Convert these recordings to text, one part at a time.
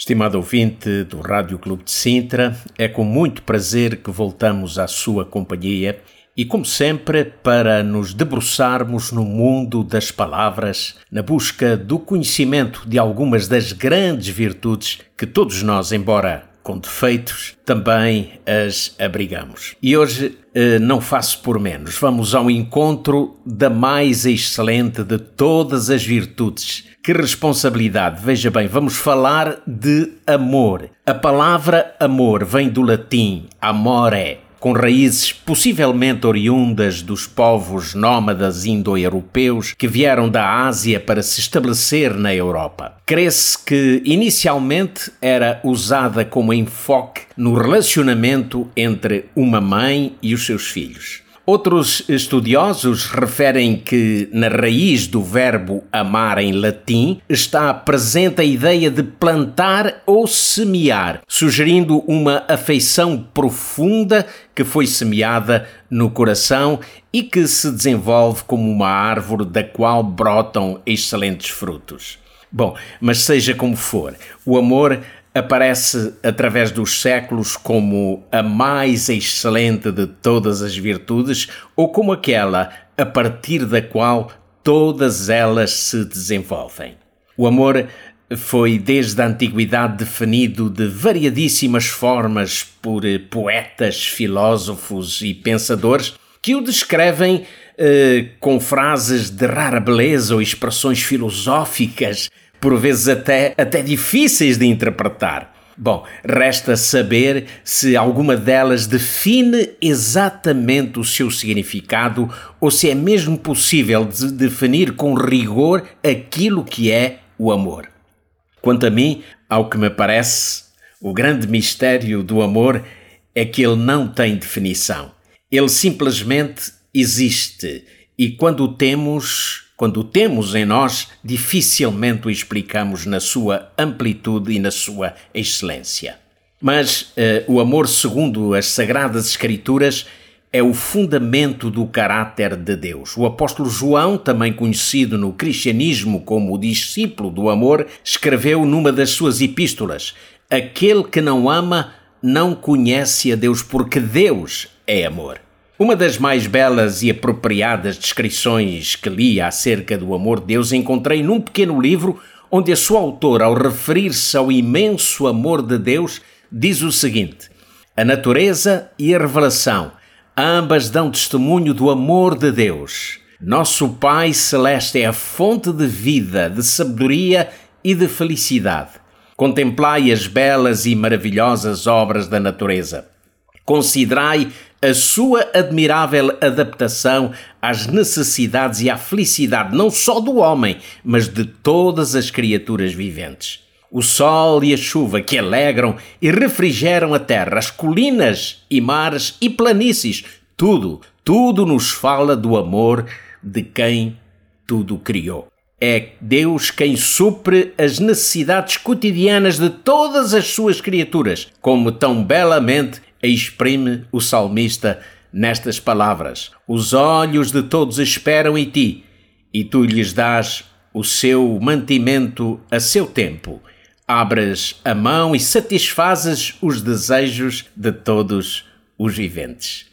Estimado ouvinte do Rádio Clube de Sintra, é com muito prazer que voltamos à sua companhia e, como sempre, para nos debruçarmos no mundo das palavras, na busca do conhecimento de algumas das grandes virtudes que todos nós, embora com defeitos, também as abrigamos. E hoje eh, não faço por menos. Vamos ao encontro da mais excelente de todas as virtudes. Que responsabilidade! Veja bem, vamos falar de amor. A palavra amor vem do latim amore, com raízes possivelmente oriundas dos povos nómadas indo-europeus que vieram da Ásia para se estabelecer na Europa. Crê-se que inicialmente era usada como enfoque no relacionamento entre uma mãe e os seus filhos. Outros estudiosos referem que na raiz do verbo amar em latim está presente a ideia de plantar ou semear, sugerindo uma afeição profunda que foi semeada no coração e que se desenvolve como uma árvore da qual brotam excelentes frutos. Bom, mas seja como for, o amor aparece através dos séculos como a mais excelente de todas as virtudes ou como aquela a partir da qual todas elas se desenvolvem. O amor foi desde a antiguidade definido de variadíssimas formas por poetas, filósofos e pensadores que o descrevem eh, com frases de rara beleza ou expressões filosóficas por vezes até, até difíceis de interpretar. Bom, resta saber se alguma delas define exatamente o seu significado ou se é mesmo possível de definir com rigor aquilo que é o amor. Quanto a mim, ao que me parece, o grande mistério do amor é que ele não tem definição. Ele simplesmente existe e quando o temos, quando o temos em nós, dificilmente o explicamos na sua amplitude e na sua excelência. Mas uh, o amor, segundo as Sagradas Escrituras, é o fundamento do caráter de Deus. O apóstolo João, também conhecido no cristianismo como o discípulo do amor, escreveu numa das suas epístolas: Aquele que não ama não conhece a Deus, porque Deus é amor. Uma das mais belas e apropriadas descrições que li acerca do amor de Deus encontrei num pequeno livro onde a sua autora, ao referir-se ao imenso amor de Deus, diz o seguinte: A natureza e a revelação ambas dão testemunho do amor de Deus. Nosso Pai Celeste é a fonte de vida, de sabedoria e de felicidade. Contemplai as belas e maravilhosas obras da natureza. Considerai a sua admirável adaptação às necessidades e à felicidade não só do homem, mas de todas as criaturas viventes. O sol e a chuva que alegram e refrigeram a terra, as colinas e mares e planícies, tudo, tudo nos fala do amor de quem tudo criou. É Deus quem supre as necessidades cotidianas de todas as suas criaturas, como tão belamente exprime o salmista nestas palavras: Os olhos de todos esperam em ti, e tu lhes dás o seu mantimento a seu tempo. Abras a mão e satisfazes os desejos de todos os viventes.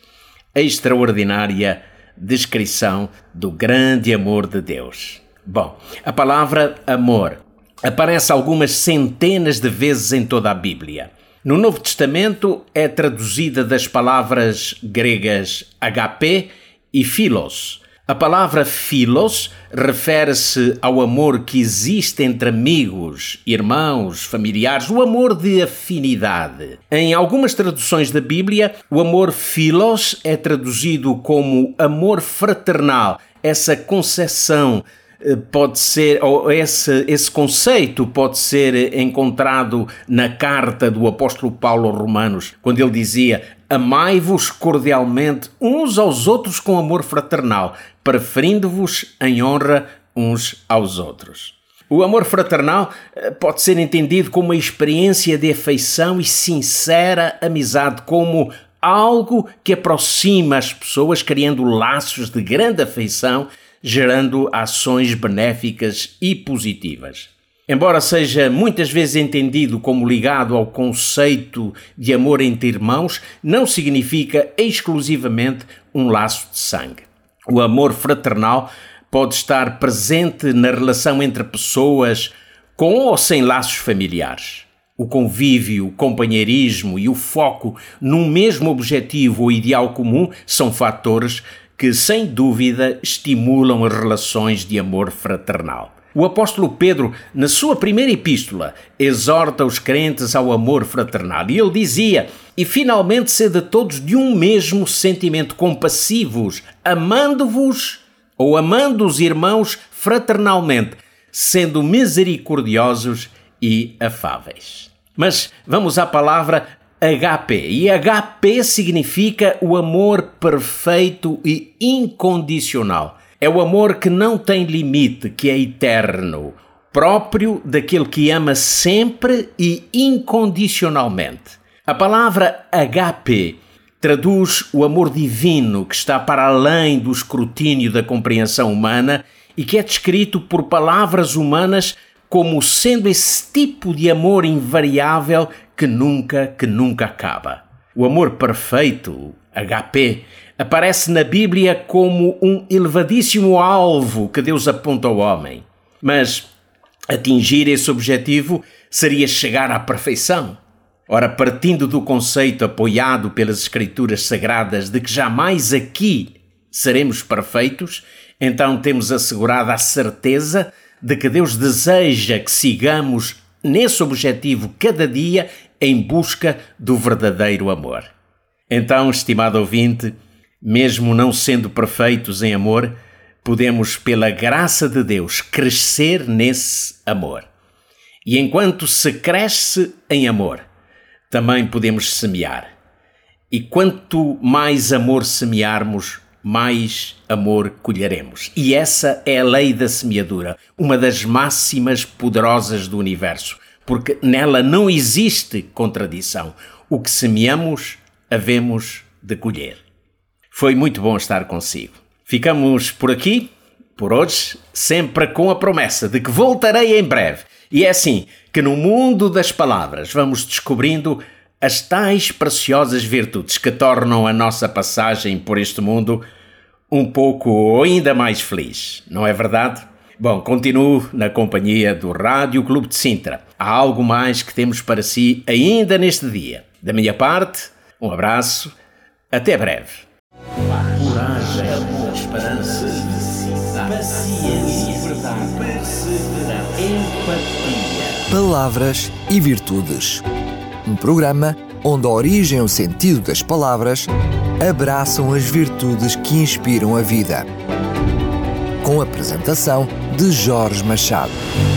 Extraordinária descrição do grande amor de Deus. Bom, a palavra amor aparece algumas centenas de vezes em toda a Bíblia. No Novo Testamento é traduzida das palavras gregas HP e philos. A palavra philos refere-se ao amor que existe entre amigos, irmãos, familiares, o amor de afinidade. Em algumas traduções da Bíblia, o amor philos é traduzido como amor fraternal, essa concepção eh, pode ser, ou esse, esse conceito pode ser encontrado na carta do apóstolo Paulo aos Romanos, quando ele dizia: Amai-vos cordialmente uns aos outros com amor fraternal, preferindo-vos em honra uns aos outros. O amor fraternal eh, pode ser entendido como uma experiência de afeição e sincera amizade, como algo que aproxima as pessoas, criando laços de grande afeição, gerando ações benéficas e positivas. Embora seja muitas vezes entendido como ligado ao conceito de amor entre irmãos, não significa exclusivamente um laço de sangue. O amor fraternal pode estar presente na relação entre pessoas com ou sem laços familiares. O convívio, o companheirismo e o foco num mesmo objetivo ou ideal comum são fatores que, sem dúvida, estimulam as relações de amor fraternal. O apóstolo Pedro, na sua primeira epístola, exorta os crentes ao amor fraternal e ele dizia: E finalmente sede todos de um mesmo sentimento, compassivos, amando-vos ou amando os irmãos fraternalmente, sendo misericordiosos e afáveis. Mas vamos à palavra HP. E HP significa o amor perfeito e incondicional. É o amor que não tem limite, que é eterno, próprio daquele que ama sempre e incondicionalmente. A palavra HP traduz o amor divino que está para além do escrutínio da compreensão humana e que é descrito por palavras humanas como sendo esse tipo de amor invariável que nunca, que nunca acaba. O amor perfeito, HP, aparece na Bíblia como um elevadíssimo alvo que Deus aponta ao homem. Mas atingir esse objetivo seria chegar à perfeição. Ora, partindo do conceito apoiado pelas Escrituras Sagradas de que jamais aqui seremos perfeitos, então temos assegurada a certeza de que Deus deseja que sigamos nesse objetivo cada dia em busca do verdadeiro amor. Então, estimado ouvinte, mesmo não sendo perfeitos em amor, podemos, pela graça de Deus, crescer nesse amor. E enquanto se cresce em amor, também podemos semear. E quanto mais amor semearmos, mais amor colheremos. E essa é a lei da semeadura, uma das máximas poderosas do universo, porque nela não existe contradição. O que semeamos, havemos de colher. Foi muito bom estar consigo. Ficamos por aqui, por hoje, sempre com a promessa de que voltarei em breve. E é assim que no mundo das palavras vamos descobrindo as tais preciosas virtudes que tornam a nossa passagem por este mundo um pouco ou ainda mais feliz, não é verdade? Bom, continuo na companhia do Rádio Clube de Sintra. Há algo mais que temos para si ainda neste dia. Da minha parte, um abraço, até breve. Coragem, esperança, paciência, perseverança, empatia. Palavras e virtudes. Um programa onde a origem e o sentido das palavras abraçam as virtudes que inspiram a vida. Com a apresentação de Jorge Machado.